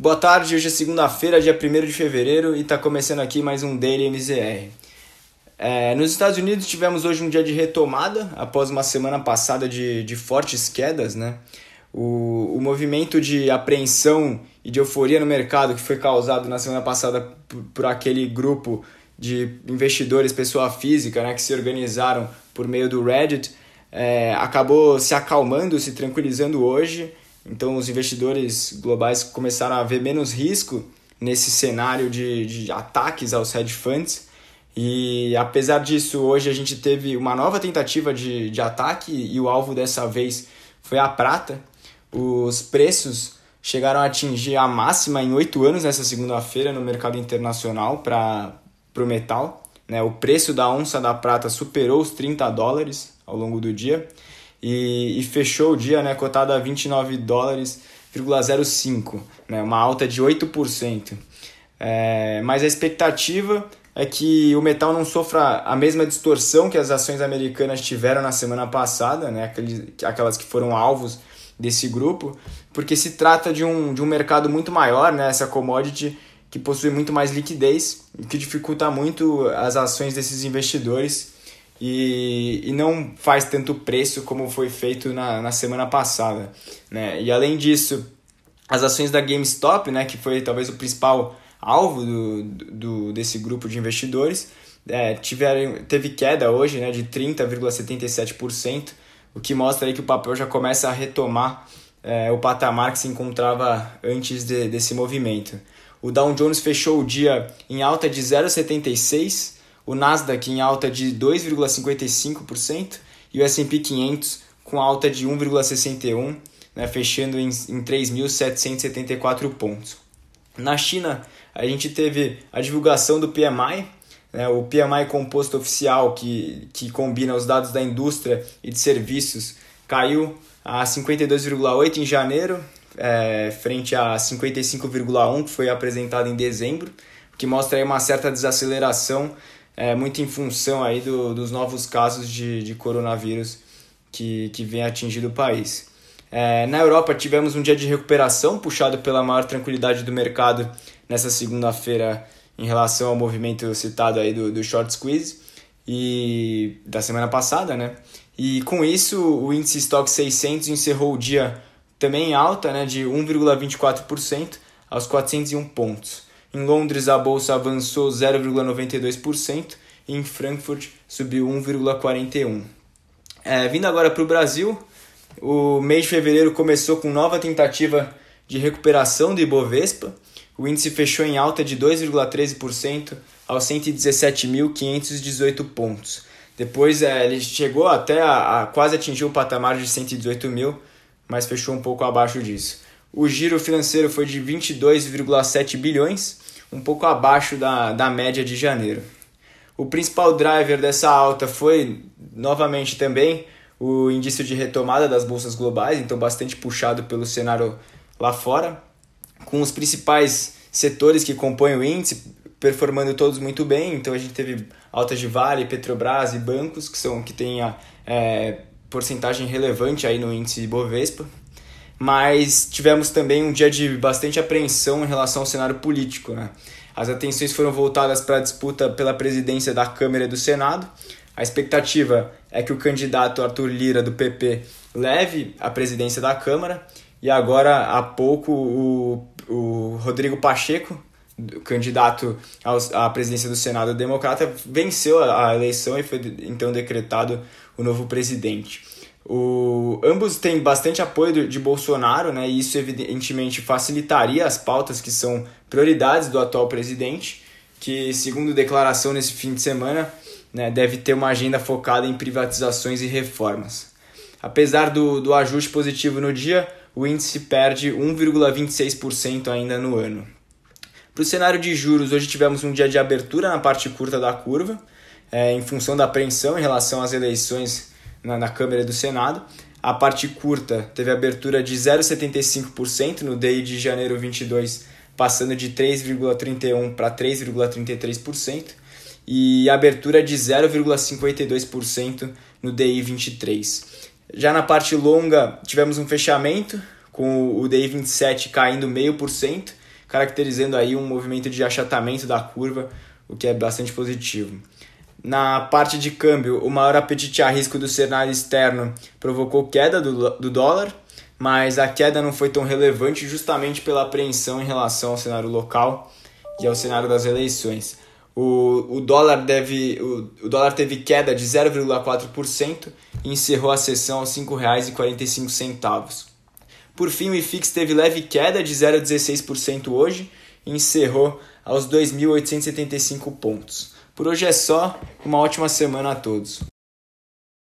Boa tarde, hoje é segunda-feira, dia 1 de fevereiro, e está começando aqui mais um Daily MZR. É, nos Estados Unidos tivemos hoje um dia de retomada, após uma semana passada de, de fortes quedas. Né? O, o movimento de apreensão e de euforia no mercado que foi causado na semana passada por, por aquele grupo de investidores, pessoa física, né, que se organizaram por meio do Reddit, é, acabou se acalmando, se tranquilizando hoje então, os investidores globais começaram a ver menos risco nesse cenário de, de ataques aos hedge funds. E apesar disso, hoje a gente teve uma nova tentativa de, de ataque e o alvo dessa vez foi a prata. Os preços chegaram a atingir a máxima em oito anos nessa segunda-feira no mercado internacional para o metal. Né? O preço da onça da prata superou os 30 dólares ao longo do dia e, e fechou o dia né, cotado a 29 dólares, 05, né, uma alta de 8%. É, mas a expectativa é que o metal não sofra a mesma distorção que as ações americanas tiveram na semana passada, né, aquelas que foram alvos desse grupo, porque se trata de um, de um mercado muito maior, né, essa commodity que possui muito mais liquidez, o que dificulta muito as ações desses investidores e, e não faz tanto preço como foi feito na, na semana passada. Né? E além disso, as ações da GameStop, né, que foi talvez o principal alvo do, do, desse grupo de investidores, é, tiveram, teve queda hoje né, de 30,77%, o que mostra aí que o papel já começa a retomar é, o patamar que se encontrava antes de, desse movimento. O Dow Jones fechou o dia em alta de 0,76%, o Nasdaq em alta de 2,55% e o S&P 500 com alta de 1,61%, né, fechando em, em 3.774 pontos. Na China, a gente teve a divulgação do PMI, né, o PMI composto oficial, que, que combina os dados da indústria e de serviços, caiu a 52,8 em janeiro, é, frente a 55,1 que foi apresentado em dezembro, que mostra aí uma certa desaceleração é, muito em função aí do, dos novos casos de, de coronavírus que, que vem atingindo o país. É, na Europa tivemos um dia de recuperação puxado pela maior tranquilidade do mercado nessa segunda-feira em relação ao movimento citado aí do, do short squeeze e da semana passada, né? E com isso o índice Stock 600 encerrou o dia também em alta, né, de 1,24% aos 401 pontos. Em Londres, a bolsa avançou 0,92% e em Frankfurt subiu 1,41%. É, vindo agora para o Brasil, o mês de fevereiro começou com nova tentativa de recuperação do Ibovespa. O índice fechou em alta de 2,13% aos 117.518 pontos. Depois é, ele chegou até a, a quase atingir o patamar de 118 mil, mas fechou um pouco abaixo disso. O giro financeiro foi de 22,7 bilhões, um pouco abaixo da, da média de janeiro. O principal driver dessa alta foi, novamente também, o índice de retomada das bolsas globais, então bastante puxado pelo cenário lá fora, com os principais setores que compõem o índice performando todos muito bem. Então a gente teve altas de Vale, Petrobras e bancos, que são que têm a é, porcentagem relevante aí no índice Bovespa mas tivemos também um dia de bastante apreensão em relação ao cenário político. Né? As atenções foram voltadas para a disputa pela presidência da Câmara e do Senado. A expectativa é que o candidato Arthur Lira, do PP, leve a presidência da Câmara. E agora, há pouco, o, o Rodrigo Pacheco, candidato à presidência do Senado democrata, venceu a eleição e foi então decretado o novo presidente. O, ambos têm bastante apoio de Bolsonaro, né, e isso evidentemente facilitaria as pautas que são prioridades do atual presidente, que, segundo declaração nesse fim de semana, né, deve ter uma agenda focada em privatizações e reformas. Apesar do, do ajuste positivo no dia, o índice perde 1,26% ainda no ano. Para o cenário de juros, hoje tivemos um dia de abertura na parte curta da curva, é, em função da apreensão em relação às eleições na, na Câmara do Senado. A parte curta teve abertura de 0,75% no DI de janeiro 22, passando de 3,31% para 3,33%, e abertura de 0,52% no DI 23. Já na parte longa, tivemos um fechamento, com o DI 27 caindo 0,5% caracterizando aí um movimento de achatamento da curva, o que é bastante positivo. Na parte de câmbio, o maior apetite a risco do cenário externo provocou queda do, do dólar, mas a queda não foi tão relevante justamente pela apreensão em relação ao cenário local e ao cenário das eleições. O, o, dólar, deve, o, o dólar teve queda de 0,4% e encerrou a sessão aos R$ 5,45. Por fim, o IFIX teve leve queda de 0,16% hoje e encerrou aos 2.875 pontos. Por hoje é só, uma ótima semana a todos.